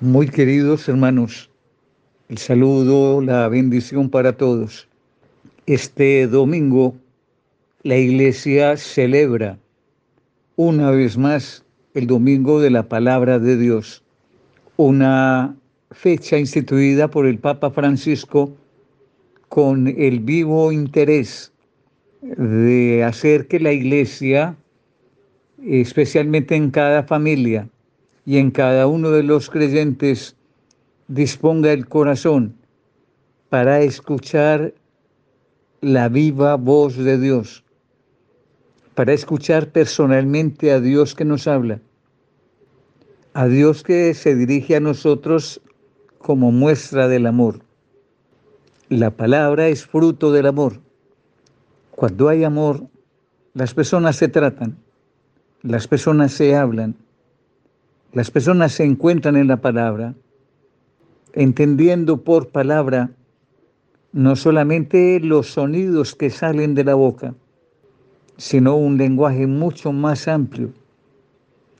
Muy queridos hermanos, el saludo, la bendición para todos. Este domingo la iglesia celebra una vez más el domingo de la palabra de Dios, una fecha instituida por el Papa Francisco con el vivo interés de hacer que la iglesia, especialmente en cada familia, y en cada uno de los creyentes disponga el corazón para escuchar la viva voz de Dios, para escuchar personalmente a Dios que nos habla, a Dios que se dirige a nosotros como muestra del amor. La palabra es fruto del amor. Cuando hay amor, las personas se tratan, las personas se hablan, las personas se encuentran en la palabra, entendiendo por palabra no solamente los sonidos que salen de la boca, sino un lenguaje mucho más amplio,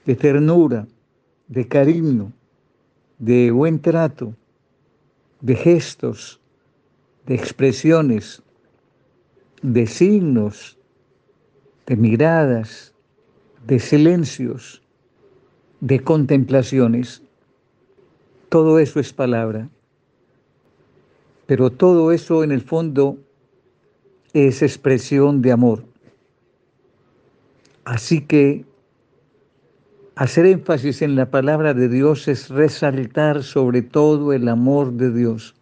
de ternura, de cariño, de buen trato, de gestos, de expresiones, de signos, de miradas, de silencios, de contemplaciones. Todo eso es palabra. Pero todo eso en el fondo es expresión de amor. Así que hacer énfasis en la palabra de Dios es resaltar sobre todo el amor de Dios.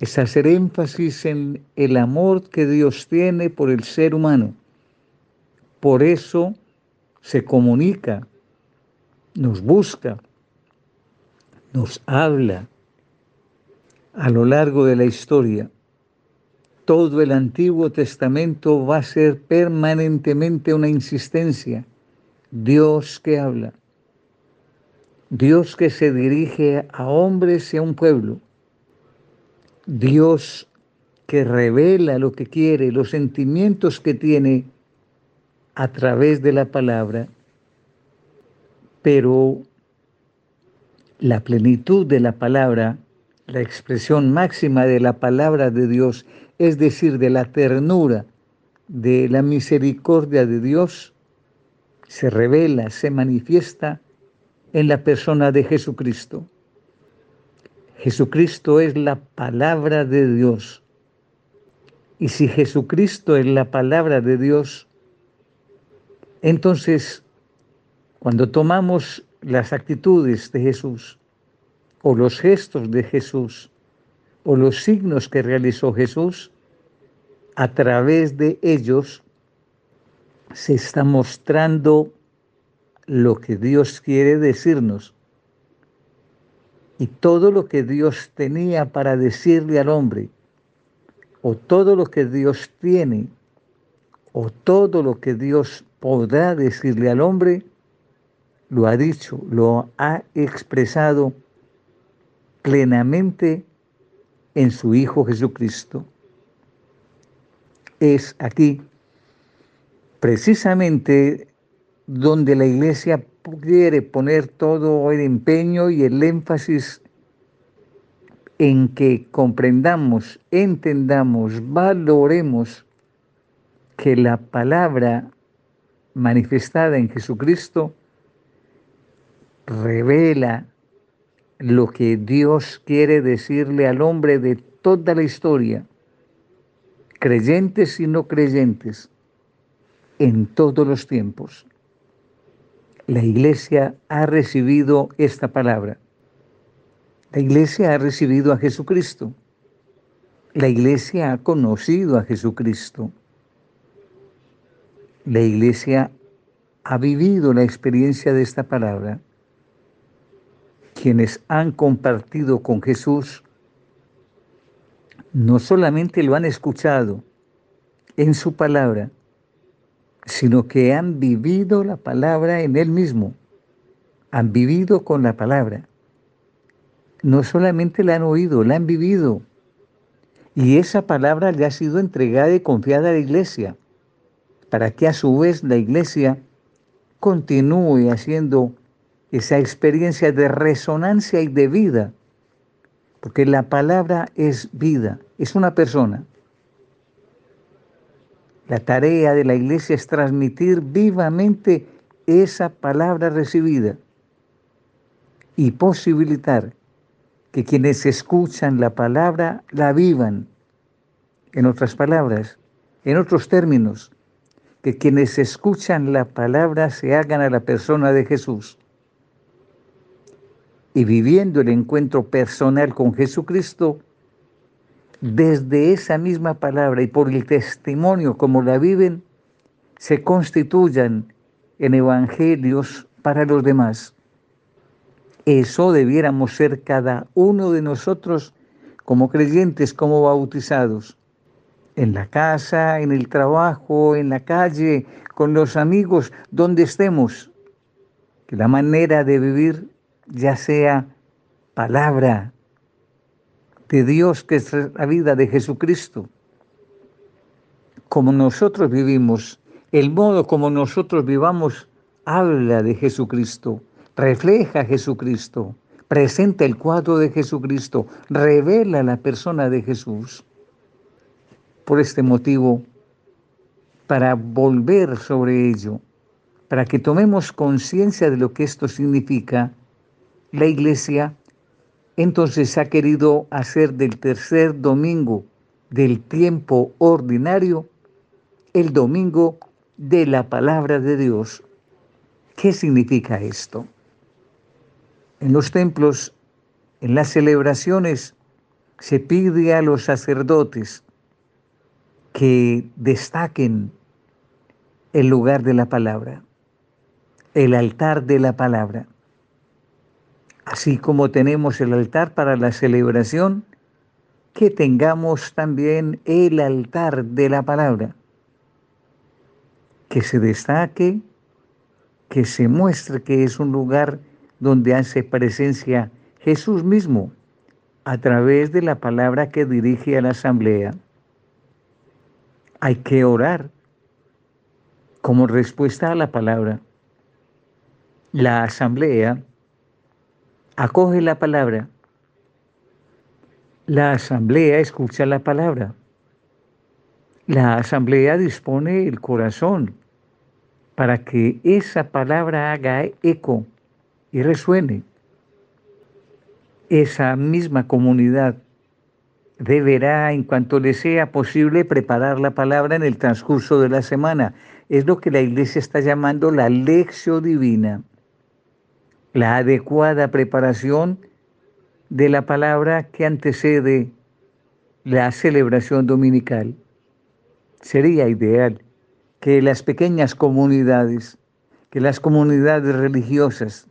Es hacer énfasis en el amor que Dios tiene por el ser humano. Por eso se comunica nos busca, nos habla a lo largo de la historia. Todo el Antiguo Testamento va a ser permanentemente una insistencia. Dios que habla. Dios que se dirige a hombres y a un pueblo. Dios que revela lo que quiere, los sentimientos que tiene a través de la palabra pero la plenitud de la palabra, la expresión máxima de la palabra de Dios, es decir, de la ternura, de la misericordia de Dios, se revela, se manifiesta en la persona de Jesucristo. Jesucristo es la palabra de Dios. Y si Jesucristo es la palabra de Dios, entonces cuando tomamos las actitudes de Jesús o los gestos de Jesús o los signos que realizó Jesús, a través de ellos se está mostrando lo que Dios quiere decirnos. Y todo lo que Dios tenía para decirle al hombre, o todo lo que Dios tiene, o todo lo que Dios podrá decirle al hombre, lo ha dicho, lo ha expresado plenamente en su Hijo Jesucristo. Es aquí precisamente donde la iglesia quiere poner todo el empeño y el énfasis en que comprendamos, entendamos, valoremos que la palabra manifestada en Jesucristo revela lo que Dios quiere decirle al hombre de toda la historia, creyentes y no creyentes, en todos los tiempos. La iglesia ha recibido esta palabra. La iglesia ha recibido a Jesucristo. La iglesia ha conocido a Jesucristo. La iglesia ha vivido la experiencia de esta palabra quienes han compartido con Jesús no solamente lo han escuchado en su palabra, sino que han vivido la palabra en él mismo, han vivido con la palabra. No solamente la han oído, la han vivido. Y esa palabra le ha sido entregada y confiada a la iglesia, para que a su vez la iglesia continúe haciendo esa experiencia de resonancia y de vida, porque la palabra es vida, es una persona. La tarea de la iglesia es transmitir vivamente esa palabra recibida y posibilitar que quienes escuchan la palabra la vivan. En otras palabras, en otros términos, que quienes escuchan la palabra se hagan a la persona de Jesús. Y viviendo el encuentro personal con Jesucristo, desde esa misma palabra y por el testimonio como la viven, se constituyan en evangelios para los demás. Eso debiéramos ser cada uno de nosotros como creyentes, como bautizados, en la casa, en el trabajo, en la calle, con los amigos, donde estemos. Que la manera de vivir ya sea palabra de Dios, que es la vida de Jesucristo. Como nosotros vivimos, el modo como nosotros vivamos habla de Jesucristo refleja Jesucristo, presenta el cuadro de Jesucristo, revela la persona de Jesús. Por este motivo, para volver sobre ello, para que tomemos conciencia de lo que esto significa, la Iglesia entonces ha querido hacer del tercer domingo del tiempo ordinario el domingo de la palabra de Dios. ¿Qué significa esto? En los templos, en las celebraciones, se pide a los sacerdotes que destaquen el lugar de la palabra, el altar de la palabra. Así como tenemos el altar para la celebración, que tengamos también el altar de la palabra, que se destaque, que se muestre que es un lugar donde hace presencia Jesús mismo a través de la palabra que dirige a la asamblea. Hay que orar como respuesta a la palabra. La asamblea acoge la palabra. La asamblea escucha la palabra. La asamblea dispone el corazón para que esa palabra haga eco y resuene. Esa misma comunidad deberá, en cuanto le sea posible, preparar la palabra en el transcurso de la semana. Es lo que la iglesia está llamando la lección divina, la adecuada preparación de la palabra que antecede la celebración dominical. Sería ideal que las pequeñas comunidades, que las comunidades religiosas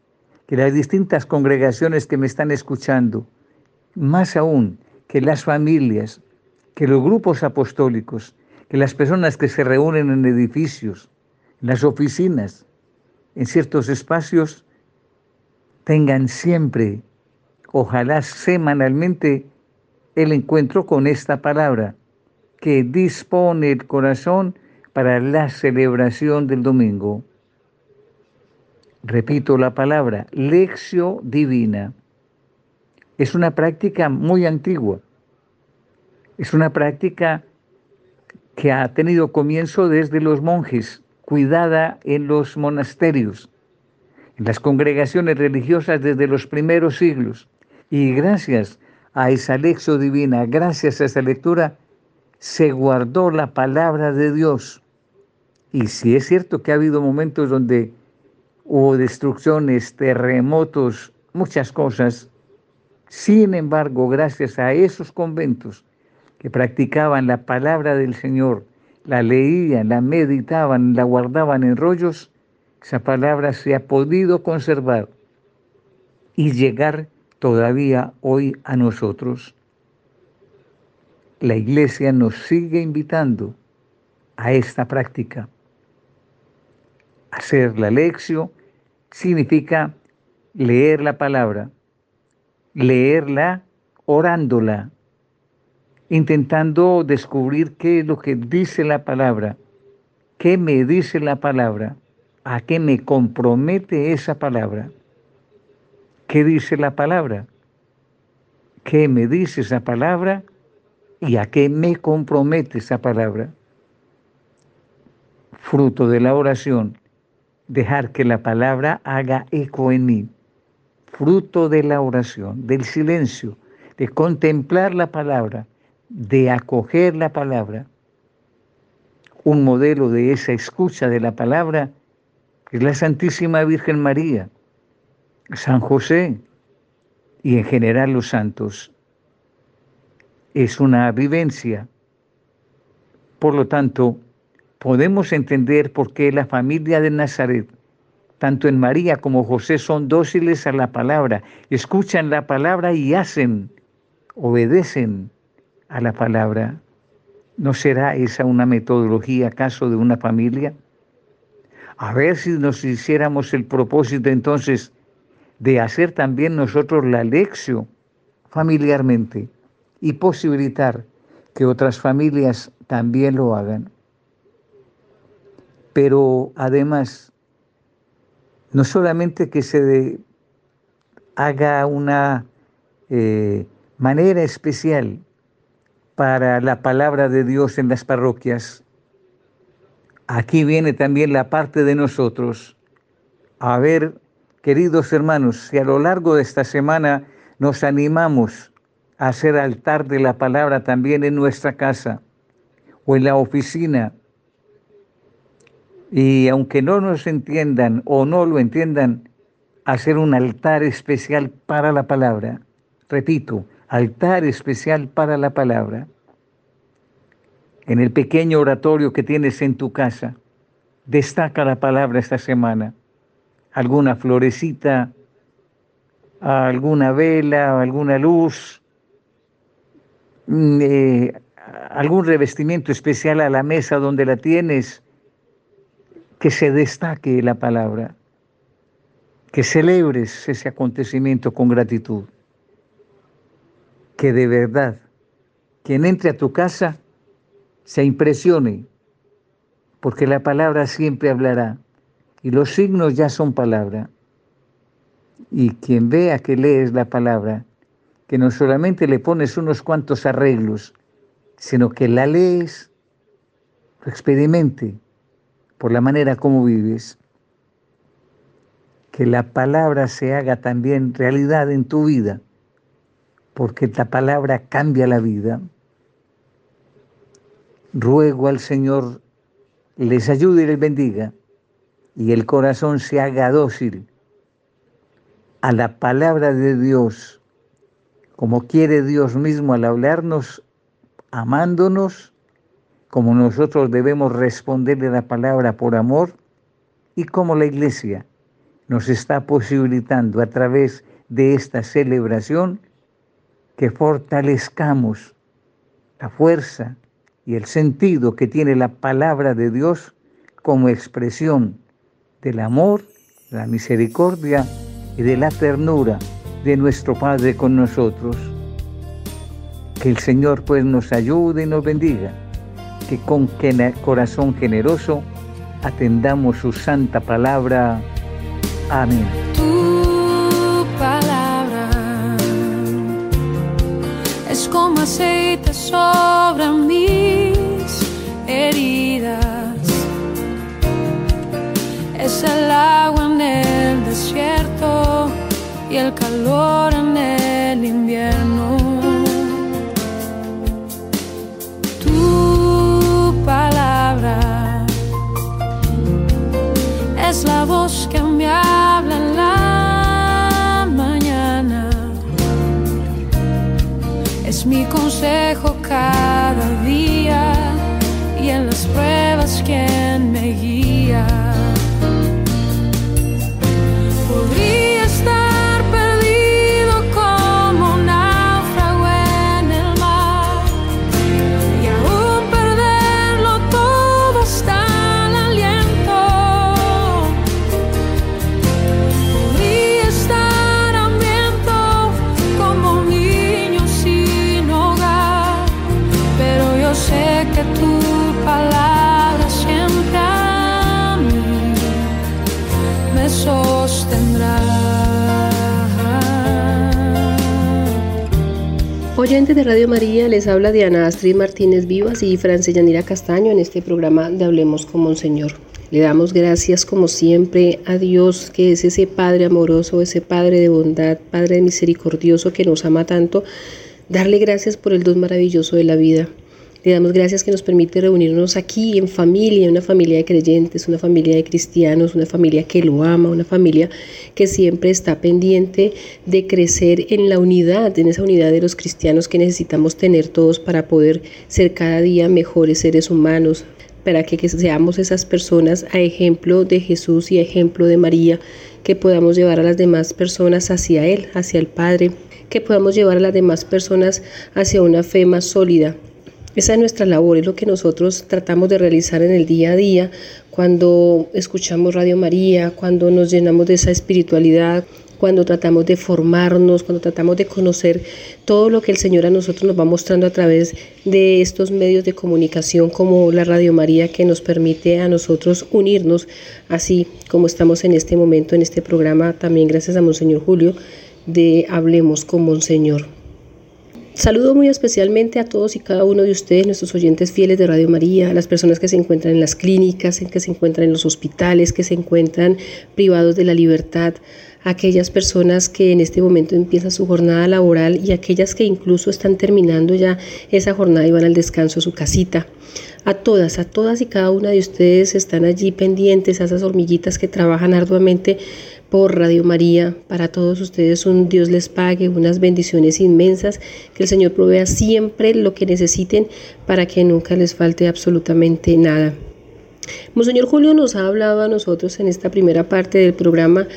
que las distintas congregaciones que me están escuchando, más aún que las familias, que los grupos apostólicos, que las personas que se reúnen en edificios, en las oficinas, en ciertos espacios, tengan siempre, ojalá semanalmente, el encuentro con esta palabra que dispone el corazón para la celebración del domingo repito la palabra, lección divina. Es una práctica muy antigua. Es una práctica que ha tenido comienzo desde los monjes, cuidada en los monasterios, las congregaciones religiosas desde los primeros siglos. Y gracias a esa lección divina, gracias a esa lectura, se guardó la palabra de Dios. Y si es cierto que ha habido momentos donde hubo destrucciones, terremotos, muchas cosas. Sin embargo, gracias a esos conventos que practicaban la palabra del Señor, la leían, la meditaban, la guardaban en rollos, esa palabra se ha podido conservar y llegar todavía hoy a nosotros. La iglesia nos sigue invitando a esta práctica, hacer la lección, significa leer la palabra, leerla orándola, intentando descubrir qué es lo que dice la palabra, qué me dice la palabra, a qué me compromete esa palabra. ¿Qué dice la palabra? ¿Qué me dice esa palabra? ¿Y a qué me compromete esa palabra? Fruto de la oración, dejar que la palabra haga eco en mí. Fruto de la oración, del silencio, de contemplar la palabra, de acoger la palabra. Un modelo de esa escucha de la palabra es la Santísima Virgen María, San José y en general los santos. Es una vivencia. Por lo tanto, podemos entender por qué la familia de Nazaret, tanto en María como José, son dóciles a la palabra, escuchan la palabra y hacen obedecen a la palabra, ¿no será esa una metodología acaso de una familia? A ver si nos hiciéramos el propósito entonces de hacer también nosotros la lección familiarmente y posibilitar que otras familias también lo hagan. Pero además, no solamente que se haga una eh, manera especial para la palabra de Dios en las parroquias. Aquí viene también la parte de nosotros. A ver, queridos hermanos, si a lo largo de esta semana nos animamos a hacer altar de la palabra también en nuestra casa o en la oficina, y aunque no nos entiendan o no lo entiendan, hacer un altar especial para la palabra. Repito, altar especial para la palabra. En el pequeño oratorio que tienes en tu casa, destaca la palabra esta semana. Alguna florecita, alguna vela, alguna luz, mm, eh, algún revestimiento especial a la mesa donde la tienes, que se destaque la palabra, que celebres ese acontecimiento con gratitud que de verdad quien entre a tu casa se impresione, porque la palabra siempre hablará y los signos ya son palabra. Y quien vea que lees la palabra, que no solamente le pones unos cuantos arreglos, sino que la lees, lo experimente por la manera como vives, que la palabra se haga también realidad en tu vida porque la palabra cambia la vida. Ruego al Señor les ayude y les bendiga y el corazón se haga dócil a la palabra de Dios, como quiere Dios mismo al hablarnos, amándonos, como nosotros debemos responderle la palabra por amor y como la iglesia nos está posibilitando a través de esta celebración que fortalezcamos la fuerza y el sentido que tiene la palabra de Dios como expresión del amor, la misericordia y de la ternura de nuestro Padre con nosotros. Que el Señor pues nos ayude y nos bendiga, que con corazón generoso atendamos su santa palabra. Amén. como aceite sobre mis Es el agua en el desierto y el calor en el invierno. Tu palabra es la voz que me habla en la es mi consejo cada día y en las pruebas quien De Radio María, les habla Diana Astrid Martínez Vivas y Francia Yanira Castaño en este programa de Hablemos con Monseñor. Le damos gracias como siempre a Dios, que es ese Padre amoroso, ese Padre de bondad, Padre misericordioso que nos ama tanto. Darle gracias por el don maravilloso de la vida. Le damos gracias que nos permite reunirnos aquí en familia, una familia de creyentes, una familia de cristianos, una familia que lo ama, una familia que siempre está pendiente de crecer en la unidad, en esa unidad de los cristianos que necesitamos tener todos para poder ser cada día mejores seres humanos, para que, seamos esas personas a ejemplo de Jesús y a ejemplo de María, que podamos llevar a las demás personas hacia Él, hacia el Padre, que podamos llevar a las demás personas hacia una fe más sólida, esa es nuestra labor, es lo que nosotros tratamos de realizar en el día a día cuando escuchamos Radio María, cuando nos llenamos de esa espiritualidad, cuando tratamos de formarnos, cuando tratamos de conocer todo lo que el Señor a nosotros nos va mostrando a través de estos medios de comunicación como la Radio María que nos permite a nosotros unirnos, así como estamos en este momento en este programa, también gracias a Monseñor Julio, de Hablemos con Monseñor. Saludo muy especialmente a todos y cada uno de ustedes, nuestros oyentes fieles de Radio María, a las personas que se encuentran en las clínicas, que se encuentran en los hospitales, que se encuentran privados de la libertad, a aquellas personas que en este momento empiezan su jornada laboral y aquellas que incluso están terminando ya esa jornada y van al descanso a su casita. A todas, a todas y cada una de ustedes están allí pendientes, a esas hormiguitas que trabajan arduamente por Radio María. Para todos ustedes un Dios les pague, unas bendiciones inmensas, que el Señor provea siempre lo que necesiten para que nunca les falte absolutamente nada. Monseñor Julio nos ha hablado a nosotros en esta primera parte del programa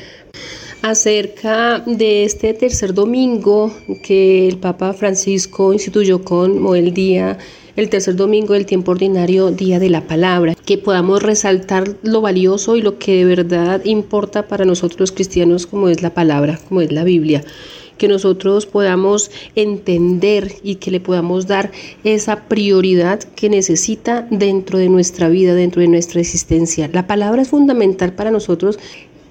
acerca de este tercer domingo que el Papa Francisco instituyó como el día el tercer domingo del tiempo ordinario, Día de la Palabra, que podamos resaltar lo valioso y lo que de verdad importa para nosotros los cristianos como es la palabra, como es la Biblia que nosotros podamos entender y que le podamos dar esa prioridad que necesita dentro de nuestra vida, dentro de nuestra existencia. La palabra es fundamental para nosotros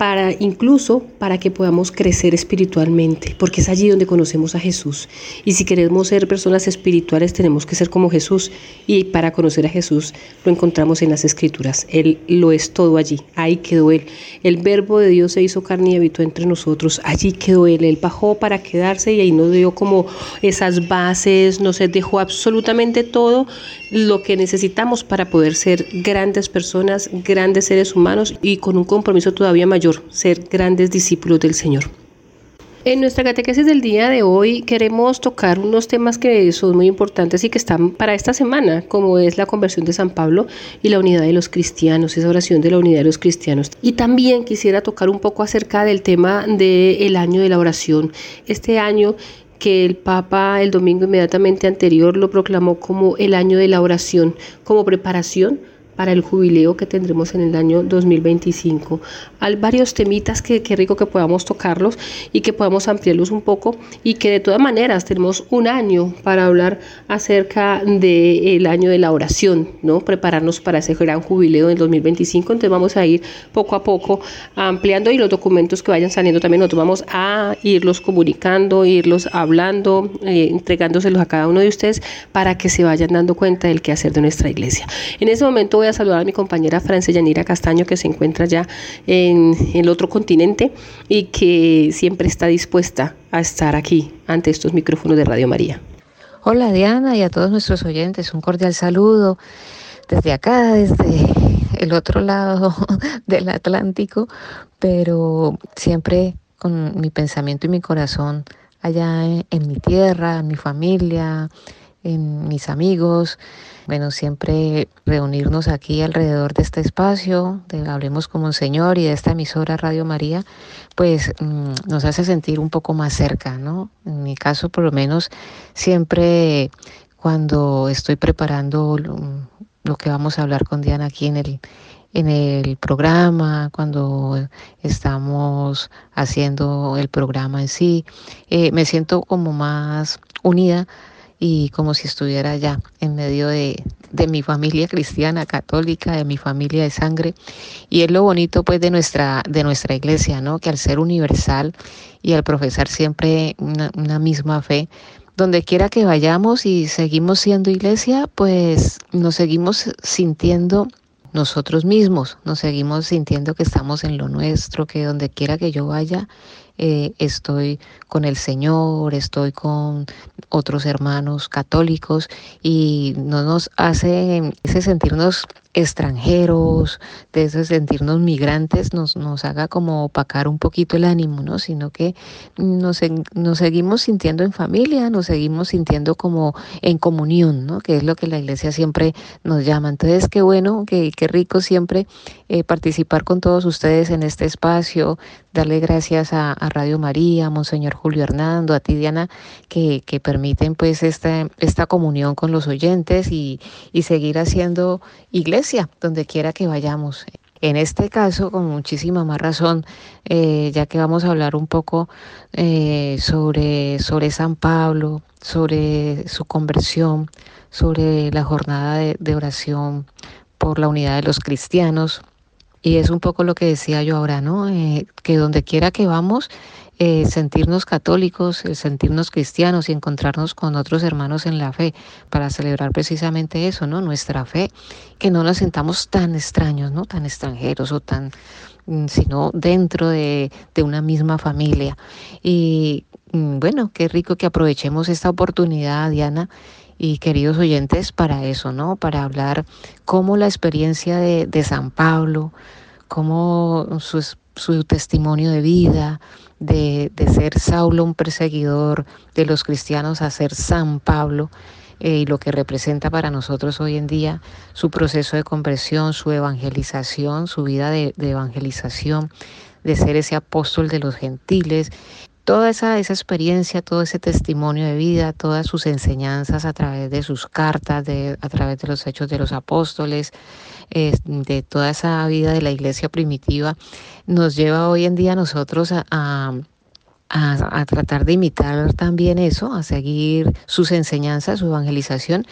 para incluso para que podamos crecer espiritualmente, porque es allí donde conocemos a Jesús. Y si queremos ser personas espirituales, tenemos que ser como Jesús. Y para conocer a Jesús lo encontramos en las Escrituras. Él lo es todo allí. Ahí quedó Él. El verbo de Dios se hizo carne y habitó entre nosotros. Allí quedó Él. Él bajó para quedarse y ahí nos dio como esas bases, nos dejó absolutamente todo lo que necesitamos para poder ser grandes personas, grandes seres humanos y con un compromiso todavía mayor ser grandes discípulos del Señor. En nuestra catequesis del día de hoy queremos tocar unos temas que son muy importantes y que están para esta semana, como es la conversión de San Pablo y la unidad de los cristianos, esa oración de la unidad de los cristianos. Y también quisiera tocar un poco acerca del tema del año de la oración. Este año que el Papa el domingo inmediatamente anterior lo proclamó como el año de la oración, como preparación para el jubileo que tendremos en el año 2025. Hay varios temitas que, qué rico que podamos tocarlos y que podamos ampliarlos un poco y que de todas maneras tenemos un año para hablar acerca del año de la oración, ¿no? Prepararnos para ese gran jubileo del 2025. Entonces vamos a ir poco a poco ampliando y los documentos que vayan saliendo también nosotros vamos a irlos comunicando, irlos hablando, eh, entregándoselos a cada uno de ustedes para que se vayan dando cuenta del quehacer de nuestra iglesia. En ese momento voy a saludar a mi compañera Francia Yanira Castaño, que se encuentra ya en el otro continente y que siempre está dispuesta a estar aquí ante estos micrófonos de Radio María. Hola Diana y a todos nuestros oyentes, un cordial saludo desde acá, desde el otro lado del Atlántico, pero siempre con mi pensamiento y mi corazón allá en, mi tierra, en mi familia, en mis amigos. Bueno, siempre reunirnos aquí alrededor de este espacio, de Hablemos como un Señor y de esta emisora Radio María, pues mm, nos hace sentir un poco más cerca, ¿no? En mi caso, por lo menos, siempre cuando estoy preparando lo, que vamos a hablar con Diana aquí en el, en el programa, cuando estamos haciendo el programa en sí, eh, me siento como más unida y como si estuviera ya en medio de, mi familia cristiana, católica, de mi familia de sangre. Y es lo bonito pues de nuestra, de nuestra iglesia, ¿no? Que al ser universal y al profesar siempre una, misma fe, donde quiera que vayamos y seguimos siendo iglesia, pues nos seguimos sintiendo nosotros mismos, nos seguimos sintiendo que estamos en lo nuestro, que donde quiera que yo vaya, eh, estoy con el Señor, estoy con otros hermanos católicos y no nos hace sentirnos extranjeros, de sentirnos migrantes, nos, nos haga como opacar un poquito el ánimo, ¿no? Sino que nos, nos seguimos sintiendo en familia, nos seguimos sintiendo como en comunión, ¿no? Que es lo que la iglesia siempre nos llama. Entonces, qué bueno, qué, qué rico siempre eh, participar con todos ustedes en este espacio, darle gracias a, Radio María, a Monseñor Julio Hernando, a ti Diana, que, que permiten pues esta, esta comunión con los oyentes y, y seguir haciendo iglesia donde quiera que vayamos. En este caso, con muchísima más razón, eh, ya que vamos a hablar un poco eh, sobre, sobre San Pablo, sobre su conversión, sobre la jornada de, oración por la unidad de los cristianos. Y es un poco lo que decía yo ahora, ¿no? Eh, que donde quiera que vamos, eh, sentirnos católicos, el sentirnos cristianos y encontrarnos con otros hermanos en la fe para celebrar precisamente eso, ¿no? Nuestra fe, que no nos sintamos tan extraños, ¿no? Tan extranjeros o tan mm, sino dentro de, una misma familia. Y mm, bueno, qué rico que aprovechemos esta oportunidad, Diana, y queridos oyentes, para eso, ¿no? Para hablar cómo la experiencia de, San Pablo, cómo su testimonio de vida, de, ser Saulo un perseguidor de los cristianos a ser San Pablo eh, y lo que representa para nosotros hoy en día su proceso de conversión, su evangelización, su vida de, evangelización, de ser ese apóstol de los gentiles. Toda esa, esa, experiencia, todo ese testimonio de vida, todas sus enseñanzas a través de sus cartas, de, a través de los hechos de los apóstoles, de toda esa vida de la iglesia primitiva, nos lleva hoy en día a nosotros a, a, tratar de imitar también eso, a seguir sus enseñanzas, su evangelización,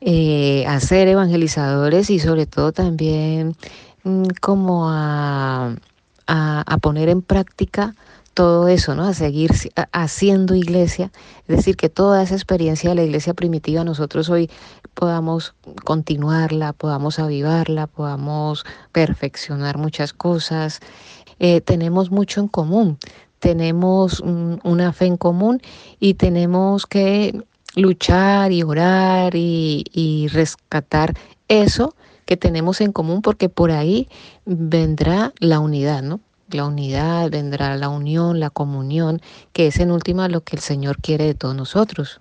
eh, a ser evangelizadores y sobre todo también mm, como a, a poner en práctica todo eso, ¿no? A seguir haciendo iglesia, es decir, que toda esa experiencia de la iglesia primitiva nosotros hoy podamos continuarla, podamos avivarla, podamos perfeccionar muchas cosas. Eh, tenemos mucho en común, tenemos una fe en común y tenemos que luchar y orar y, y rescatar eso que tenemos en común porque por ahí vendrá la unidad, ¿no? La unidad, vendrá la unión, la comunión, que es en última lo que el Señor quiere de todos nosotros.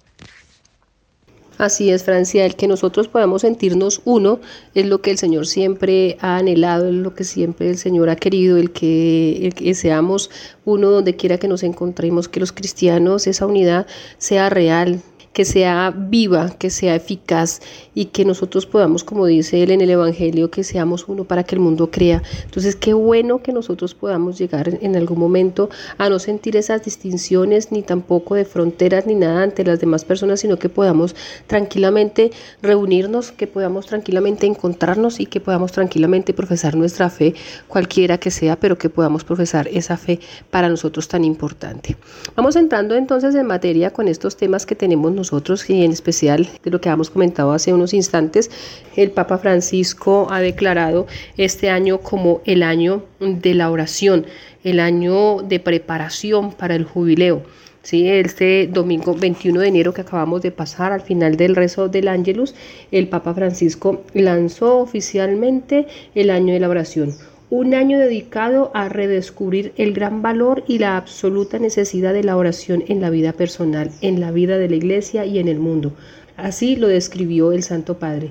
Así es, Francia, el que nosotros podamos sentirnos uno es lo que el Señor siempre ha anhelado, es lo que siempre el Señor ha querido, el que, el que seamos uno donde quiera que nos encontremos, que los cristianos, esa unidad sea real, que sea viva, que sea eficaz y que nosotros podamos, como dice él en el Evangelio, que seamos uno para que el mundo crea. Entonces, qué bueno que nosotros podamos llegar en algún momento a no sentir esas distinciones ni tampoco de fronteras ni nada ante las demás personas, sino que podamos tranquilamente reunirnos, que podamos tranquilamente encontrarnos y que podamos tranquilamente profesar nuestra fe, cualquiera que sea, pero que podamos profesar esa fe para nosotros tan importante. Vamos entrando entonces en materia con estos temas que tenemos nosotros y en especial de lo que hemos comentado hace unos instantes, el Papa Francisco ha declarado este año como el año de la oración, el año de preparación para el jubileo. Sí, este domingo 21 de enero que acabamos de pasar al final del rezo del Ángelus, el Papa Francisco lanzó oficialmente el año de la oración, un año dedicado a redescubrir el gran valor y la absoluta necesidad de la oración en la vida personal, en la vida de la Iglesia y en el mundo. Así lo describió el Santo Padre.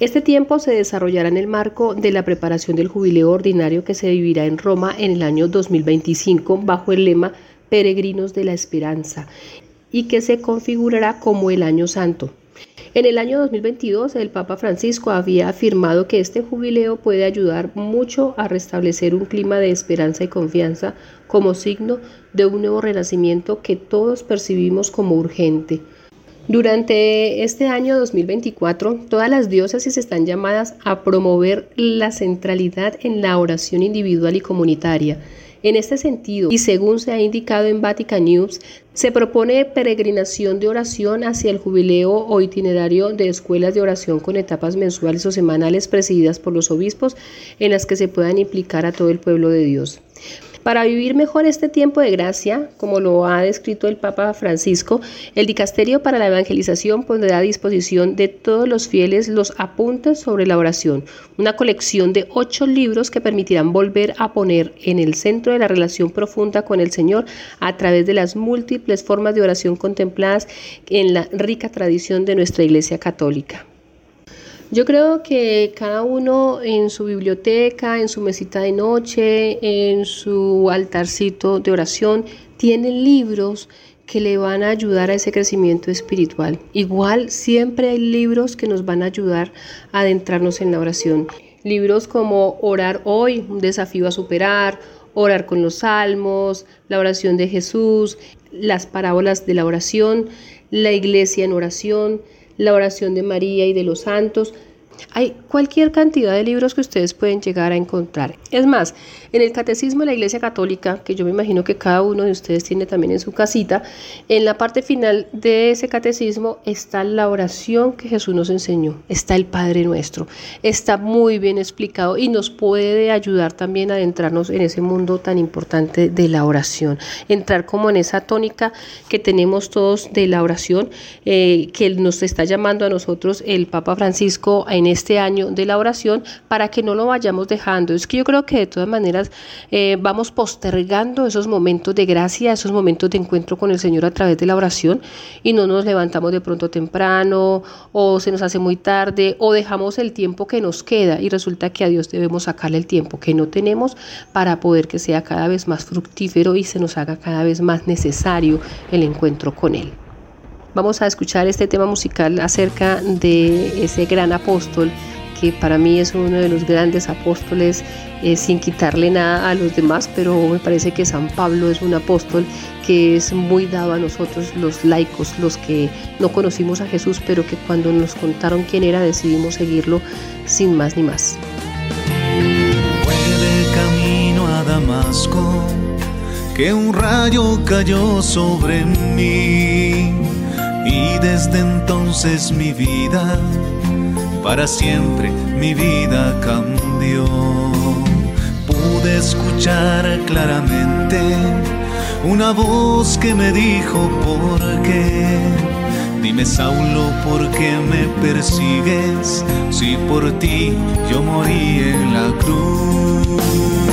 Este tiempo se desarrollará en el marco de la preparación del jubileo ordinario que se vivirá en Roma en el año 2025 bajo el lema Peregrinos de la Esperanza y que se configurará como el año santo. En el año 2022, el Papa Francisco había afirmado que este jubileo puede ayudar mucho a restablecer un clima de esperanza y confianza como signo de un nuevo renacimiento que todos percibimos como urgente. Durante este año 2024, todas las diócesis están llamadas a promover la centralidad en la oración individual y comunitaria En este sentido, y según se ha indicado en Vatican News, se propone peregrinación de oración hacia el jubileo o itinerario de escuelas de oración con etapas mensuales o semanales presididas por los obispos en las que se puedan implicar a todo el pueblo de Dios. Para vivir mejor este tiempo de gracia, como lo ha descrito el Papa Francisco, el Dicasterio para la Evangelización pondrá a disposición de todos los fieles los apuntes sobre la oración, una colección de ocho libros que permitirán volver a poner en el centro de la relación profunda con el Señor a través de las múltiples formas de oración contempladas en la rica tradición de nuestra Iglesia Católica. Yo creo que cada uno en su biblioteca, en su mesita de noche, en su altarcito de oración, tiene libros que le van a ayudar a ese crecimiento espiritual. Igual siempre hay libros que nos van a ayudar a adentrarnos en la oración. Libros como Orar hoy, un desafío a superar, Orar con los salmos, la oración de Jesús, las parábolas de la oración, la iglesia en oración, la oración de María y de los santos. Hay cualquier cantidad de libros que ustedes pueden llegar a encontrar. Es más, en el Catecismo de la Iglesia Católica, que yo me imagino que cada uno de ustedes tiene también en su casita, en la parte final de ese catecismo está la oración que Jesús nos enseñó, está el Padre Nuestro, está muy bien explicado y nos puede ayudar también a adentrarnos en ese mundo tan importante de la oración, entrar como en esa tónica que tenemos todos de la oración, eh, que nos está llamando a nosotros el Papa Francisco en este año de la oración para que no lo vayamos dejando. Es que yo creo que de todas maneras eh, vamos postergando esos momentos de gracia, esos momentos de encuentro con el Señor a través de la oración y no nos levantamos de pronto temprano o se nos hace muy tarde o dejamos el tiempo que nos queda y resulta que a Dios debemos sacarle el tiempo que no tenemos para poder que sea cada vez más fructífero y se nos haga cada vez más necesario el encuentro con Él. Vamos a escuchar este tema musical acerca de ese gran apóstol que para mí es uno de los grandes apóstoles eh, sin quitarle nada a los demás, pero me parece que San Pablo es un apóstol que es muy dado a nosotros los laicos, los que no conocimos a Jesús, pero que cuando nos contaron quién era decidimos seguirlo sin más ni más. Camino a Damasco que un rayo cayó sobre mí y desde entonces mi vida para siempre mi vida cambió. Pude escuchar claramente una voz que me dijo por qué. Dime Saulo, ¿por qué me persigues? Si por ti yo morí en la cruz.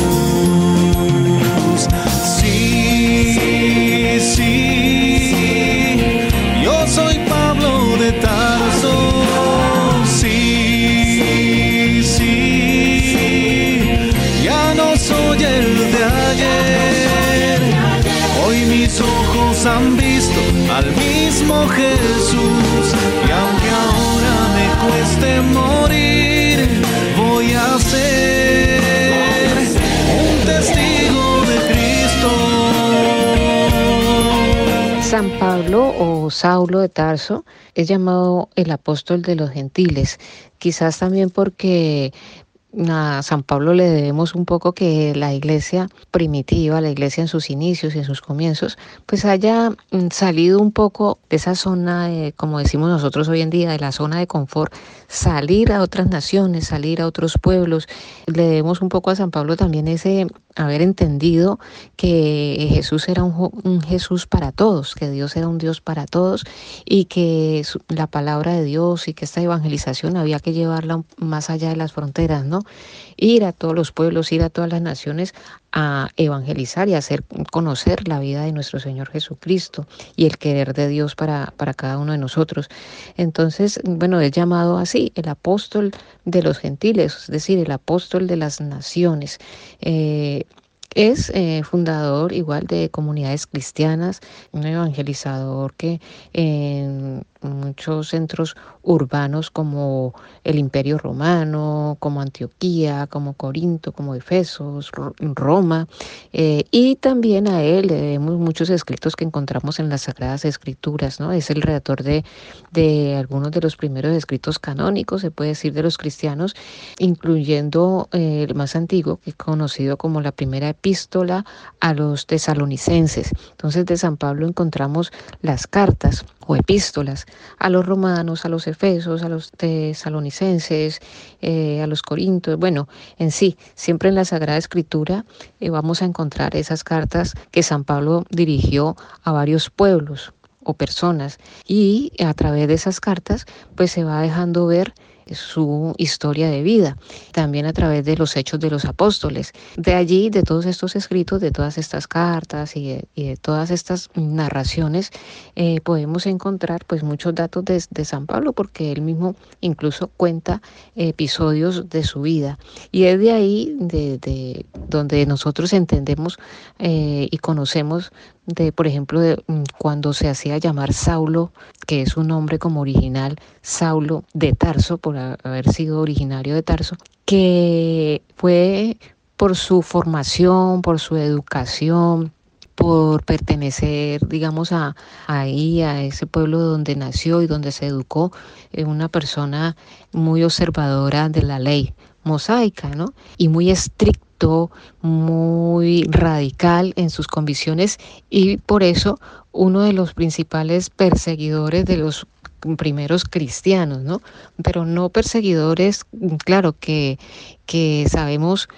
Han visto al mismo Jesús y aunque ahora me cueste morir, voy a ser un testigo de Cristo. San Pablo o Saulo de Tarso es llamado el apóstol de los gentiles, quizás también porque a San Pablo le debemos un poco que la iglesia primitiva, la iglesia en sus inicios y en sus comienzos, pues haya mm, salido un poco de esa zona, como decimos nosotros hoy en día, de la zona de confort, salir a otras naciones, salir a otros pueblos. Le debemos un poco a San Pablo también ese haber entendido que Jesús era un, Jesús para todos, que Dios era un Dios para todos y que la palabra de Dios y que esta evangelización había que llevarla más allá de las fronteras, ¿no? Ir a todos los pueblos, ir a todas las naciones a evangelizar y hacer conocer la vida de nuestro Señor Jesucristo y el querer de Dios para, para cada uno de nosotros. Entonces, bueno, es llamado así, el apóstol de los gentiles, es decir, el apóstol de las naciones. Eh, es eh, fundador igual de comunidades cristianas, un evangelizador que muchos centros urbanos como el Imperio Romano, como Antioquía, como Corinto, como Efesos, Roma, eh, y también a él le debemos muchos escritos que encontramos en las Sagradas Escrituras, ¿no? Es el redactor de, de algunos de los primeros escritos canónicos, se puede decir, de los cristianos, incluyendo eh, el más antiguo, que conocido como la primera epístola a los tesalonicenses. Entonces, de San Pablo encontramos las cartas o epístolas a los romanos, a los efesos, a los tesalonicenses, eh, a los corintos. Bueno, en sí, siempre en la Sagrada Escritura eh, vamos a encontrar esas cartas que San Pablo dirigió a varios pueblos o personas y a través de esas cartas pues se va dejando ver su historia de vida, también a través de los hechos de los apóstoles. De allí, de todos estos escritos, de todas estas cartas y de, todas estas narraciones, eh, podemos encontrar pues muchos datos de, San Pablo, porque él mismo incluso cuenta episodios de su vida. Y es de ahí de, donde nosotros entendemos eh, y conocemos de, por ejemplo, de, mm, cuando se hacía llamar Saulo, que es un nombre como original, Saulo de Tarso, por haber sido originario de Tarso, que fue por su formación, por su educación, por pertenecer, digamos, a, ahí, a ese pueblo donde nació y donde se educó, eh, una persona muy observadora de la ley mosaica, ¿no? Y muy estricta muy radical en sus convicciones y por eso uno de los principales perseguidores de los primeros cristianos, ¿no? Pero no perseguidores, claro, que, que sabemos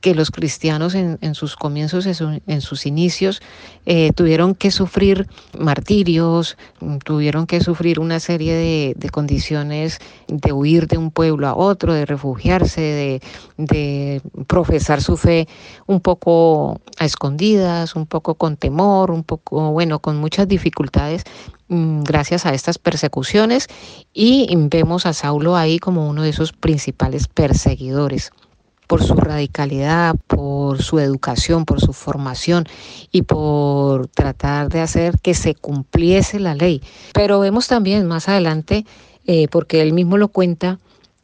que los cristianos en, sus comienzos, en, sus inicios, eh, tuvieron que sufrir martirios, tuvieron que sufrir una serie de, condiciones de huir de un pueblo a otro, de refugiarse, de, de, profesar su fe un poco a escondidas, un poco con temor, un poco, bueno, con muchas dificultades mm, gracias a estas persecuciones. Y vemos a Saulo ahí como uno de esos principales perseguidores por su radicalidad, por su educación, por su formación y por tratar de hacer que se cumpliese la ley. Pero vemos también más adelante, eh, porque él mismo lo cuenta,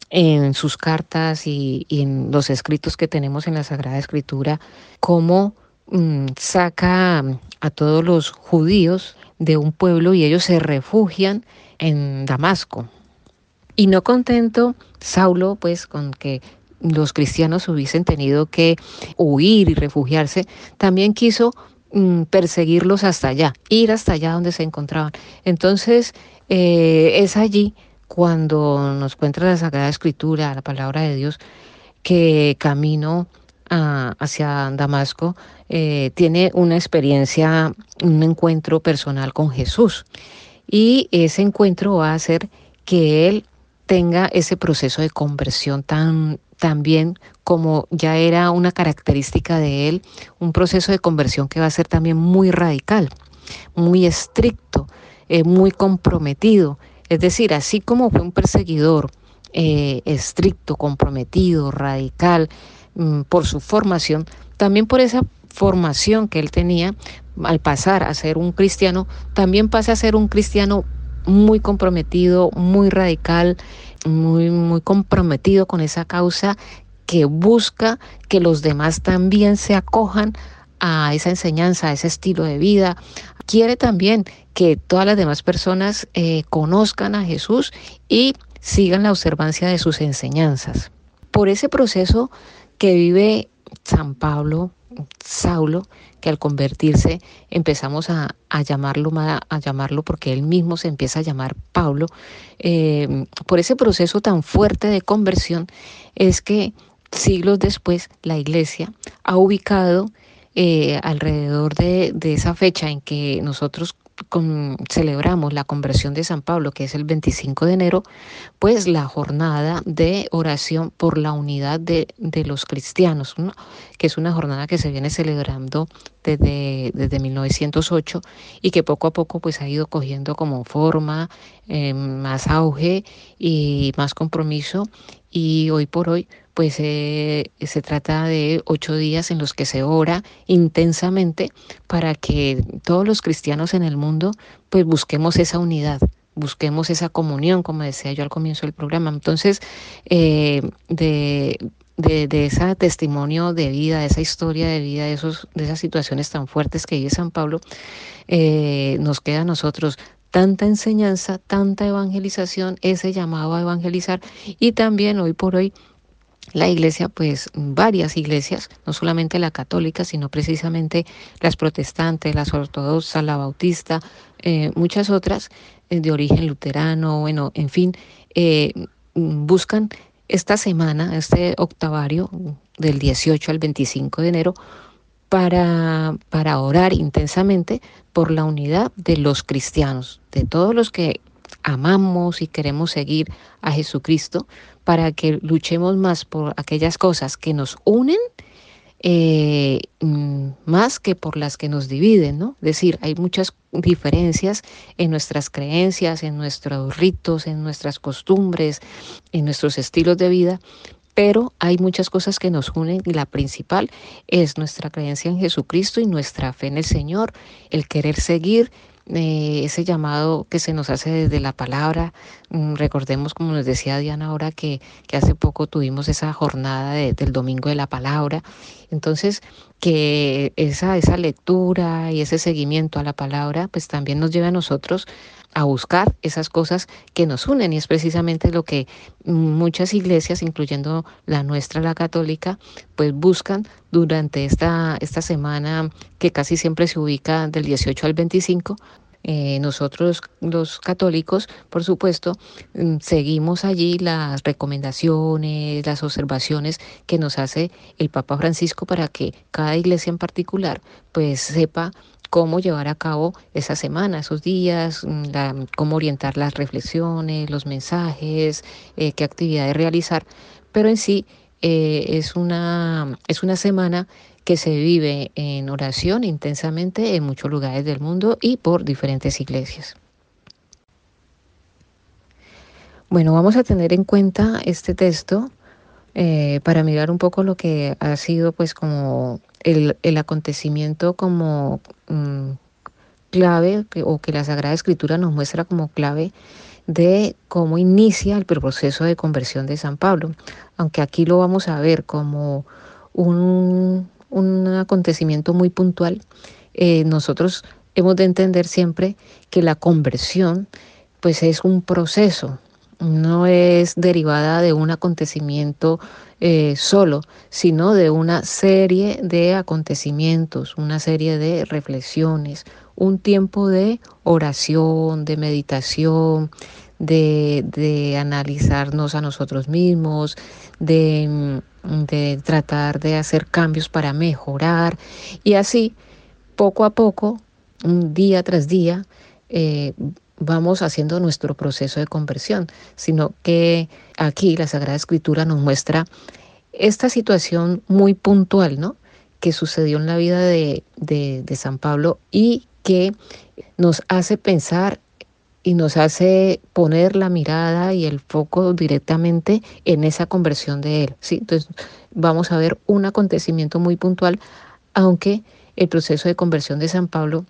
en sus cartas y, en los escritos que tenemos en la Sagrada Escritura, cómo mm, saca a todos los judíos de un pueblo y ellos se refugian en Damasco. Y no contento Saulo, pues, con que los cristianos hubiesen tenido que huir y refugiarse, también quiso mm, perseguirlos hasta allá, ir hasta allá donde se encontraban. Entonces, eh, es allí cuando nos cuenta la Sagrada Escritura, la palabra de Dios, que camino hacia Damasco eh, tiene una experiencia, un encuentro personal con Jesús. Y ese encuentro va a hacer que él tenga ese proceso de conversión tan también como ya era una característica de él, un proceso de conversión que va a ser también muy radical, muy estricto, eh, muy comprometido. Es decir, así como fue un perseguidor eh, estricto, comprometido, radical, mm, por su formación, también por esa formación que él tenía, al pasar a ser un cristiano, también pasa a ser un cristiano muy comprometido, muy radical, muy, muy comprometido con esa causa que busca que los demás también se acojan a esa enseñanza, a ese estilo de vida. Quiere también que todas las demás personas eh, conozcan a Jesús y sigan la observancia de sus enseñanzas. Por ese proceso que vive San Pablo, Saulo, que al convertirse empezamos a, llamarlo, a llamarlo porque él mismo se empieza a llamar Pablo, eh, por ese proceso tan fuerte de conversión es que siglos después la iglesia ha ubicado eh, alrededor de, de, esa fecha en que nosotros celebramos la conversión de San Pablo, que es el 25 de enero, pues la jornada de oración por la unidad de, los cristianos, que es una jornada que se viene celebrando desde, desde 1908 y que poco a poco pues ha ido cogiendo como forma, eh, más auge y más compromiso. Y hoy por hoy pues eh, se trata de ocho días en los que se ora intensamente para que todos los cristianos en el mundo pues busquemos esa unidad busquemos esa comunión, como decía yo al comienzo del programa. Entonces, eh, de, de, ese testimonio de vida, de esa historia de vida, de, esos, de esas situaciones tan fuertes que vive San Pablo, eh, nos queda a nosotros tanta enseñanza, tanta evangelización, ese llamado a evangelizar y también hoy por hoy la iglesia, pues varias iglesias, no solamente la católica, sino precisamente las protestantes, las ortodoxas, la bautista, eh, muchas otras eh, de origen luterano, bueno, en fin, buscan esta semana, este octavario del 18 al 25 de enero, para, para orar intensamente por la unidad de los cristianos, de todos los que amamos y queremos seguir a Jesucristo, para que luchemos más por aquellas cosas que nos unen eh, mm, más que por las que nos dividen, ¿no? Es decir, hay muchas diferencias en nuestras creencias, en nuestros ritos, en nuestras costumbres, en nuestros estilos de vida, pero hay muchas cosas que nos unen y la principal es nuestra creencia en Jesucristo y nuestra fe en el Señor, el querer seguir eh, ese llamado que se nos hace desde la palabra. Mm, recordemos, como nos decía Diana ahora, que, que hace poco tuvimos esa jornada del domingo de la palabra. Entonces, que esa, esa lectura y ese seguimiento a la palabra, pues también nos lleva a nosotros a buscar esas cosas que nos unen. Y es precisamente lo que muchas iglesias, incluyendo la nuestra, la católica, pues buscan durante esta, esta semana que casi siempre se ubica del 18 al 25 eh, nosotros los católicos, por supuesto, mm, seguimos allí las recomendaciones, las observaciones que nos hace el Papa Francisco para que cada iglesia en particular pues sepa cómo llevar a cabo esa semana, esos días, mm, cómo orientar las reflexiones, los mensajes, eh, qué actividades realizar, pero en sí eh, es, una, es una semana que se vive en oración intensamente en muchos lugares del mundo y por diferentes iglesias. Bueno, vamos a tener en cuenta este texto eh, para mirar un poco lo que ha sido pues como el, acontecimiento como mm, clave o que la Sagrada Escritura nos muestra como clave de cómo inicia el proceso de conversión de San Pablo, aunque aquí lo vamos a ver como un, acontecimiento muy puntual, eh, nosotros hemos de entender siempre que la conversión pues es un proceso, no es derivada de un acontecimiento eh, solo, sino de una serie de acontecimientos, una serie de reflexiones, un tiempo de oración, de meditación, de, analizarnos a nosotros mismos, de, tratar de hacer cambios para mejorar y así, poco a poco, día tras día, eh, vamos haciendo nuestro proceso de conversión, sino que aquí la Sagrada Escritura nos muestra esta situación muy puntual, ¿no? que sucedió en la vida de, de, San Pablo y que nos hace pensar y nos hace poner la mirada y el foco directamente en esa conversión de él. ¿sí? Entonces vamos a ver un acontecimiento muy puntual, aunque el proceso de conversión de San Pablo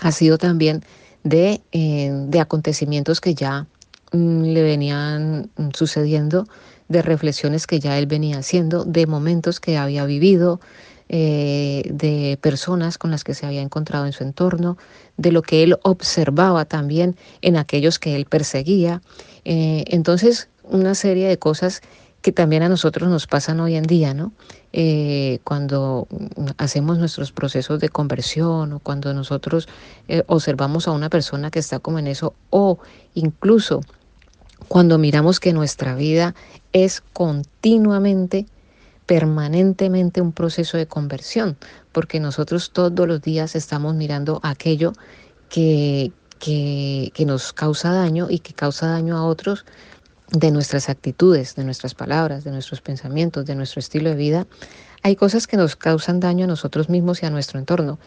ha sido también de, eh, de acontecimientos que ya mm, le venían sucediendo, de reflexiones que ya él venía haciendo, de momentos que había vivido, eh, de personas con las que se había encontrado en su entorno, de lo que él observaba también en aquellos que él perseguía. Eh, entonces, una serie de cosas que también a nosotros nos pasan hoy en día, ¿no? Eh, cuando hacemos nuestros procesos de conversión o cuando nosotros observamos a una persona que está como en eso o incluso cuando miramos que nuestra vida es continuamente, permanentemente un proceso de conversión, porque nosotros todos los días estamos mirando aquello que, que, que nos causa daño y que causa daño a otros de nuestras actitudes, de nuestras palabras, de nuestros pensamientos, de nuestro estilo de vida, hay cosas que nos causan daño a nosotros mismos y a nuestro entorno.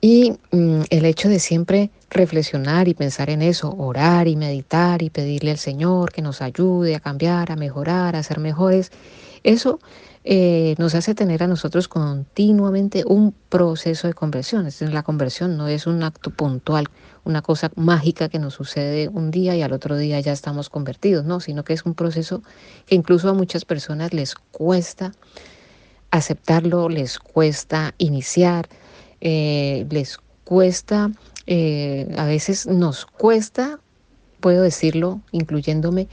Y mm, el hecho de siempre reflexionar y pensar en eso, orar y meditar y pedirle al Señor que nos ayude a cambiar, a mejorar, a ser mejores, eso eh, nos hace tener a nosotros continuamente un proceso de conversión. la conversión no es un acto puntual, una cosa mágica que nos sucede un día y al otro día ya estamos convertidos, no, sino que es un proceso que incluso a muchas personas les cuesta aceptarlo, les cuesta iniciar, eh, les cuesta, eh, a veces nos cuesta, puedo decirlo, incluyéndome,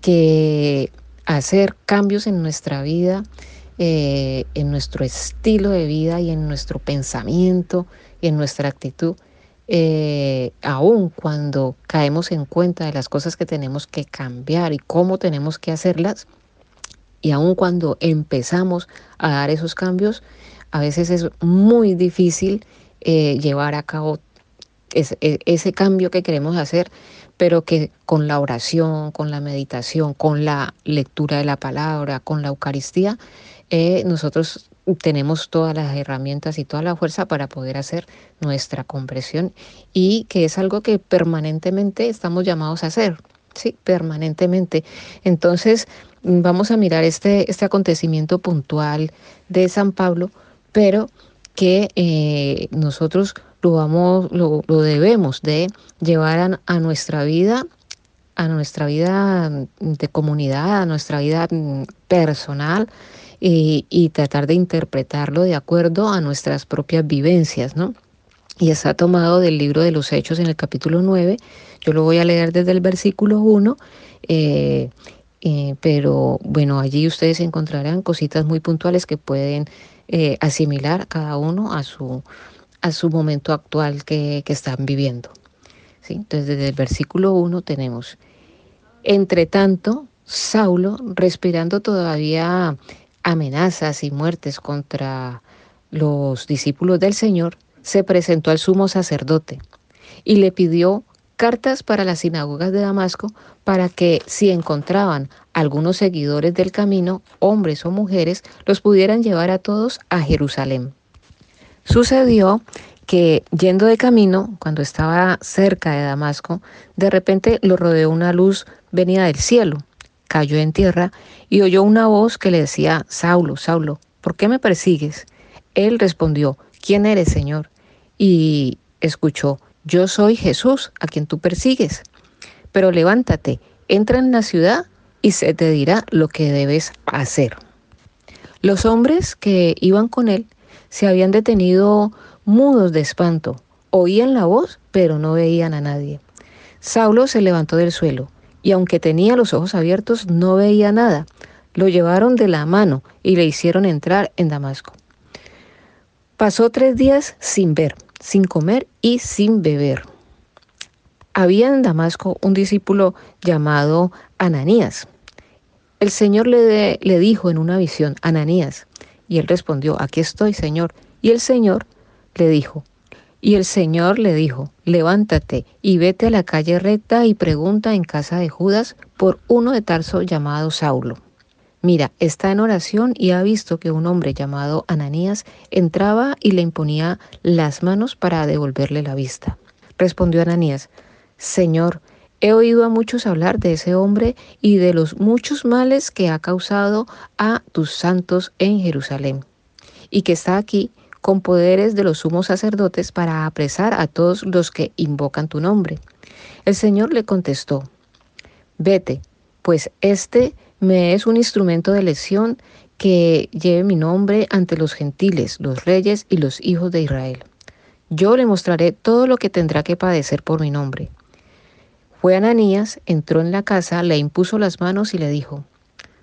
que hacer cambios en nuestra vida, eh, en nuestro estilo de vida y en nuestro pensamiento y en nuestra actitud, eh, aun cuando caemos en cuenta de las cosas que tenemos que cambiar y cómo tenemos que hacerlas, y aun cuando empezamos a dar esos cambios, a veces es muy difícil eh, llevar a cabo e, ese cambio que queremos hacer pero que con la oración, con la meditación, con la lectura de la palabra, con la Eucaristía, eh, nosotros tenemos todas las herramientas y toda la fuerza para poder hacer nuestra conversión y que es algo que permanentemente estamos llamados a hacer, sí, permanentemente. Entonces, vamos a mirar este, este acontecimiento puntual de San Pablo, pero que eh, nosotros lo, vamos, lo, debemos de llevar a, nuestra vida, a nuestra vida de comunidad, a nuestra vida personal y, tratar de interpretarlo de acuerdo a nuestras propias vivencias, ¿no? Y está tomado del libro de los Hechos en el capítulo 9. Yo lo voy a leer desde el versículo 1. Eh, eh, pero bueno, allí ustedes encontrarán cositas muy puntuales que pueden eh, asimilar cada uno a su, a su momento actual que, están viviendo. ¿sí? Entonces, desde el versículo 1 tenemos, entre tanto, Saulo, respirando todavía amenazas y muertes contra los discípulos del Señor, se presentó al sumo sacerdote y le pidió cartas para las sinagogas de Damasco para que si encontraban algunos seguidores del camino, hombres o mujeres, los pudieran llevar a todos a Jerusalén. Sucedió que yendo de camino, cuando estaba cerca de Damasco, de repente lo rodeó una luz venida del cielo, cayó en tierra y oyó una voz que le decía, Saulo, Saulo, ¿por qué me persigues? Él respondió, ¿quién eres, Señor? Y escuchó, yo soy Jesús, a quien tú persigues. Pero levántate, entra en la ciudad y se te dirá lo que debes hacer. Los hombres que iban con él se habían detenido mudos de espanto. Oían la voz, pero no veían a nadie. Saulo se levantó del suelo, y aunque tenía los ojos abiertos, no veía nada. Lo llevaron de la mano y le hicieron entrar en Damasco. Pasó tres días sin ver, sin comer y sin beber. Había en Damasco un discípulo llamado Ananías. El Señor le, le dijo en una visión, Ananías, y él respondió, aquí estoy, Señor. Y el Señor le dijo, y el Señor le dijo, levántate y vete a la calle recta y pregunta en casa de Judas por uno de Tarso llamado Saulo. Mira, está en oración y ha visto que un hombre llamado Ananías entraba y le imponía las manos para devolverle la vista. Respondió Ananías, Señor, He oído a muchos hablar de ese hombre y de los muchos males que ha causado a tus santos en Jerusalén, y que está aquí con poderes de los sumos sacerdotes para apresar a todos los que invocan tu nombre. El Señor le contestó, vete, pues este me es un instrumento de elección que lleve mi nombre ante los gentiles, los reyes y los hijos de Israel. Yo le mostraré todo lo que tendrá que padecer por mi nombre. Fue Ananías, entró en la casa, le impuso las manos y le dijo,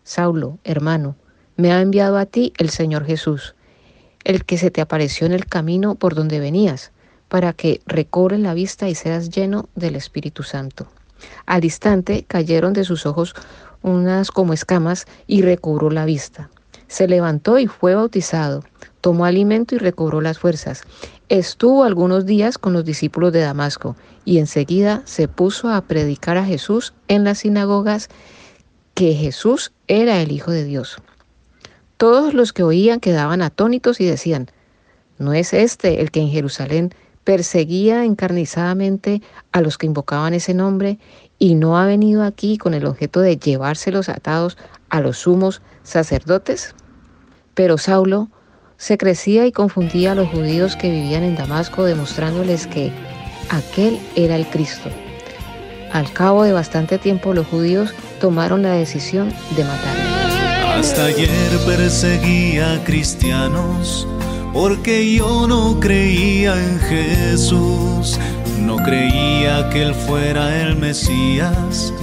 Saulo, hermano, me ha enviado a ti el Señor Jesús, el que se te apareció en el camino por donde venías, para que recobres la vista y seas lleno del Espíritu Santo. Al instante cayeron de sus ojos unas como escamas y recobró la vista. Se levantó y fue bautizado, tomó alimento y recobró las fuerzas. Estuvo algunos días con los discípulos de Damasco y enseguida se puso a predicar a Jesús en las sinagogas que Jesús era el Hijo de Dios. Todos los que oían quedaban atónitos y decían, ¿no es este el que en Jerusalén perseguía encarnizadamente a los que invocaban ese nombre y no ha venido aquí con el objeto de llevárselos atados a los sumos sacerdotes? Pero Saulo se crecía y confundía a los judíos que vivían en Damasco, demostrándoles que aquel era el Cristo. Al cabo de bastante tiempo los judíos tomaron la decisión de matarle. Hasta ayer perseguía a cristianos porque yo no creía en Jesús, no creía que Él fuera el Mesías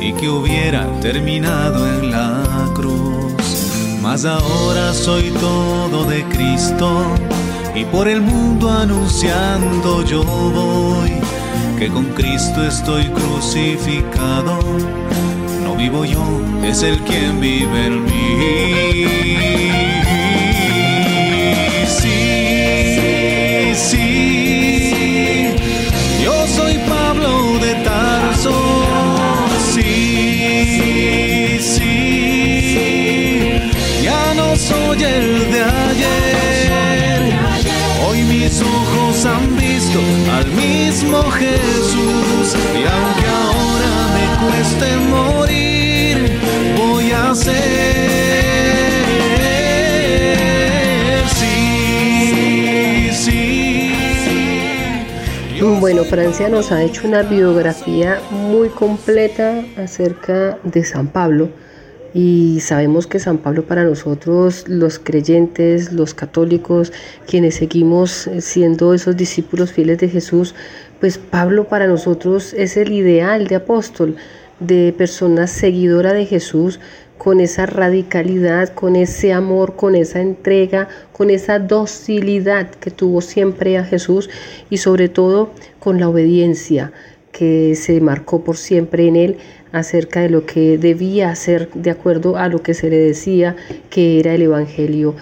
y que hubiera terminado en la cruz. Mas ahora soy todo de Cristo y por el mundo anunciando yo voy que con Cristo estoy crucificado. No vivo yo, es el quien vive en mí. Nos ha hecho una biografía muy completa acerca de San Pablo. Y sabemos que San Pablo para nosotros, los creyentes, los católicos, quienes seguimos siendo esos discípulos fieles de Jesús, pues Pablo para nosotros es el ideal de apóstol, de persona seguidora de Jesús, con esa radicalidad, con ese amor, con esa entrega, con esa docilidad que tuvo siempre a Jesús y sobre todo con la obediencia que se marcó por siempre en él acerca de lo que debía hacer de acuerdo a lo que se le decía que era el Evangelio.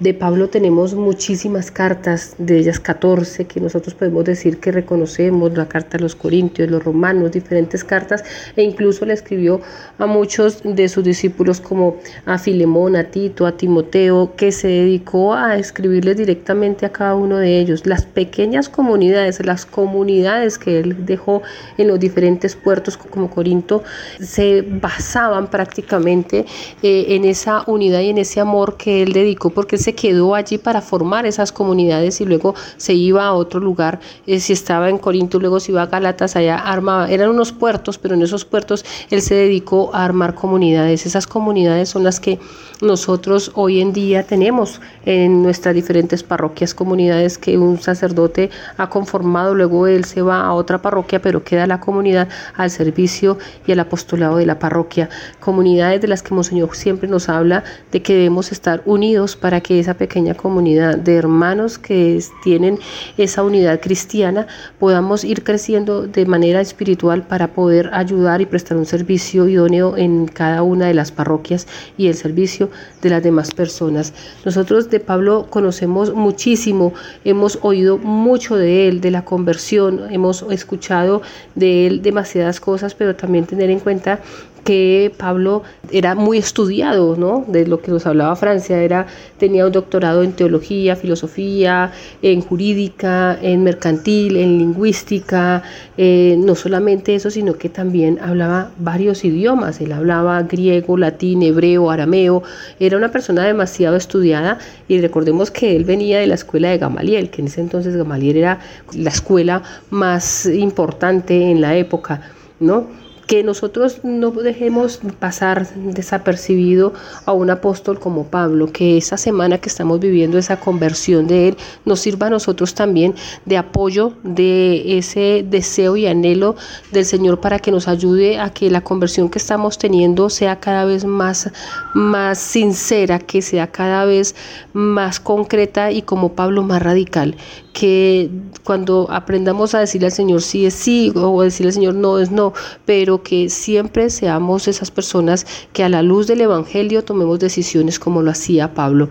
De Pablo tenemos muchísimas cartas, de ellas 14 que nosotros podemos decir que reconocemos, la carta a los Corintios, los Romanos, diferentes cartas, e incluso le escribió a muchos de sus discípulos como a Filemón, a Tito, a Timoteo, que se dedicó a escribirles directamente a cada uno de ellos. Las pequeñas comunidades, las comunidades que él dejó en los diferentes puertos como Corinto, se basaban prácticamente eh, en esa unidad y en ese amor que él dedicó porque se quedó allí para formar esas comunidades y luego se iba a otro lugar. Eh, si estaba en Corinto, luego se iba a Galatas, allá armaba, eran unos puertos, pero en esos puertos él se dedicó a armar comunidades. Esas comunidades son las que nosotros hoy en día tenemos en nuestras diferentes parroquias, comunidades que un sacerdote ha conformado, luego él se va a otra parroquia, pero queda la comunidad al servicio y al apostolado de la parroquia. Comunidades de las que Monseñor siempre nos habla de que debemos estar unidos para que esa pequeña comunidad de hermanos que tienen esa unidad cristiana podamos ir creciendo de manera espiritual para poder ayudar y prestar un servicio idóneo en cada una de las parroquias y el servicio de las demás personas. Nosotros de Pablo conocemos muchísimo, hemos oído mucho de él, de la conversión, hemos escuchado de él demasiadas cosas, pero también tener en cuenta que Pablo era muy estudiado, ¿no? De lo que nos hablaba Francia, era, tenía un doctorado en teología, filosofía, en jurídica, en mercantil, en lingüística, eh, no solamente eso, sino que también hablaba varios idiomas, él hablaba griego, latín, hebreo, arameo, era una persona demasiado estudiada y recordemos que él venía de la escuela de Gamaliel, que en ese entonces Gamaliel era la escuela más importante en la época, ¿no? Que nosotros no dejemos pasar desapercibido a un apóstol como Pablo, que esa semana que estamos viviendo esa conversión de él nos sirva a nosotros también de apoyo de ese deseo y anhelo del Señor para que nos ayude a que la conversión que estamos teniendo sea cada vez más, más sincera, que sea cada vez más concreta y como Pablo más radical, que cuando aprendamos a decirle al Señor sí es sí o decirle al Señor no es no, pero que siempre seamos esas personas que a la luz del Evangelio tomemos decisiones como lo hacía Pablo.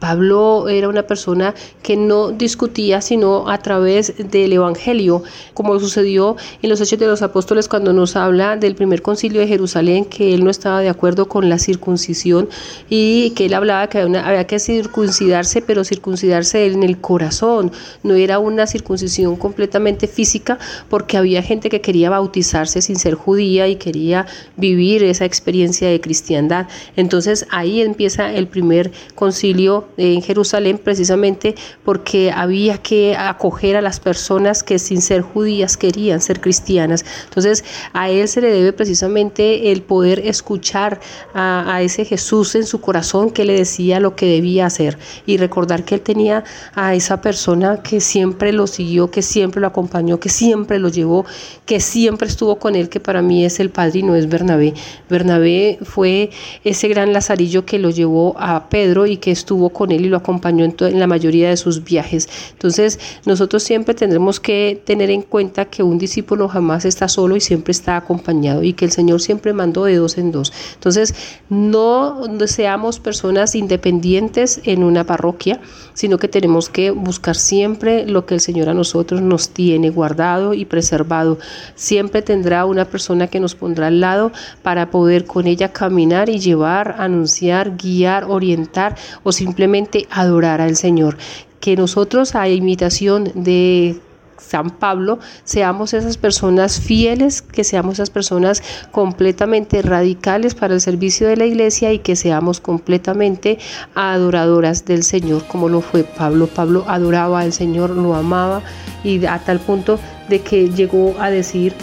Pablo era una persona que no discutía sino a través del Evangelio, como sucedió en los Hechos de los Apóstoles cuando nos habla del primer concilio de Jerusalén, que él no estaba de acuerdo con la circuncisión y que él hablaba que había que circuncidarse, pero circuncidarse en el corazón, no era una circuncisión completamente física, porque había gente que quería bautizarse sin ser judía y quería vivir esa experiencia de cristiandad. Entonces ahí empieza el primer concilio en Jerusalén precisamente porque había que acoger a las personas que sin ser judías querían ser cristianas. Entonces a él se le debe precisamente el poder escuchar a, ese Jesús en su corazón que le decía lo que debía hacer y recordar que él tenía a esa persona que siempre lo siguió, que siempre lo acompañó, que siempre lo llevó, que siempre estuvo con él, que para mí es el padrino, es Bernabé. Bernabé fue ese gran lazarillo que lo llevó a Pedro y que estuvo con él y lo acompañó en, la mayoría de sus viajes. Entonces, nosotros siempre tendremos que tener en cuenta que un discípulo jamás está solo y siempre está acompañado y que el Señor siempre mandó de dos en dos. Entonces, no seamos personas independientes en una parroquia, sino que tenemos que buscar siempre lo que el Señor a nosotros nos tiene guardado y preservado. Siempre tendrá una persona que nos pondrá al lado para poder con ella caminar y llevar, anunciar, guiar, orientar o simplemente adorar al Señor. Que nosotros, a imitación de San Pablo, seamos esas personas fieles, que seamos esas personas completamente radicales para el servicio de la iglesia y que seamos completamente adoradoras del Señor, como lo fue Pablo. Pablo adoraba al Señor, lo amaba y a tal punto de que llegó a decir,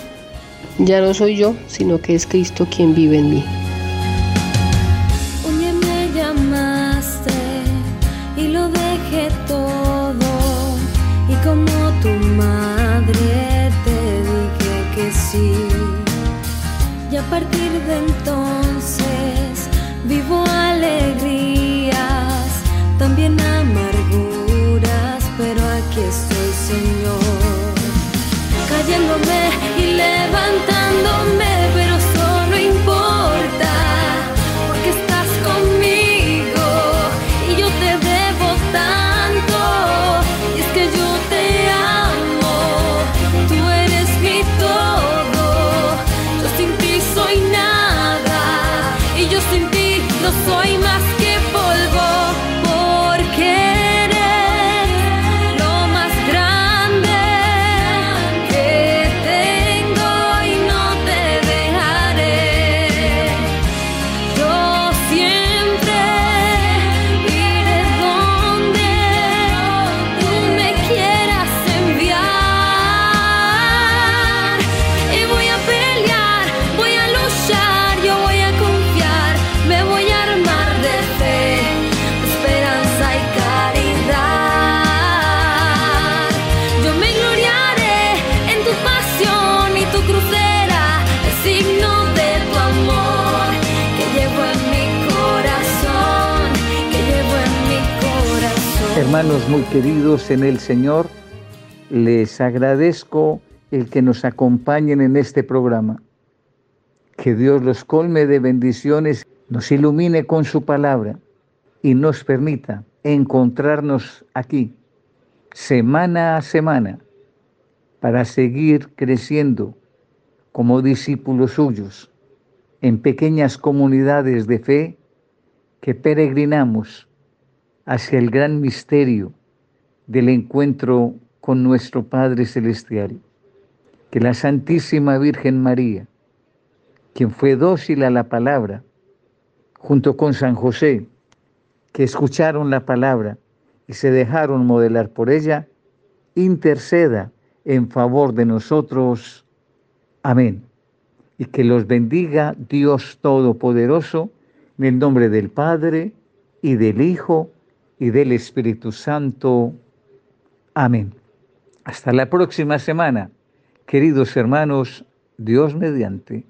ya no soy yo, sino que es Cristo quien vive en mí. Muy queridos en el Señor, les agradezco el que nos acompañen en este programa. Que Dios los colme de bendiciones, nos ilumine con su palabra y nos permita encontrarnos aquí semana a semana para seguir creciendo como discípulos suyos en pequeñas comunidades de fe que peregrinamos hacia el gran misterio del encuentro con nuestro Padre Celestial. Que la Santísima Virgen María, quien fue dócil a la palabra, junto con San José, que escucharon la palabra y se dejaron modelar por ella, interceda en favor de nosotros. Amén. Y que los bendiga Dios Todopoderoso, en el nombre del Padre y del Hijo y del Espíritu Santo. Amén. Hasta la próxima semana, queridos hermanos, Dios mediante.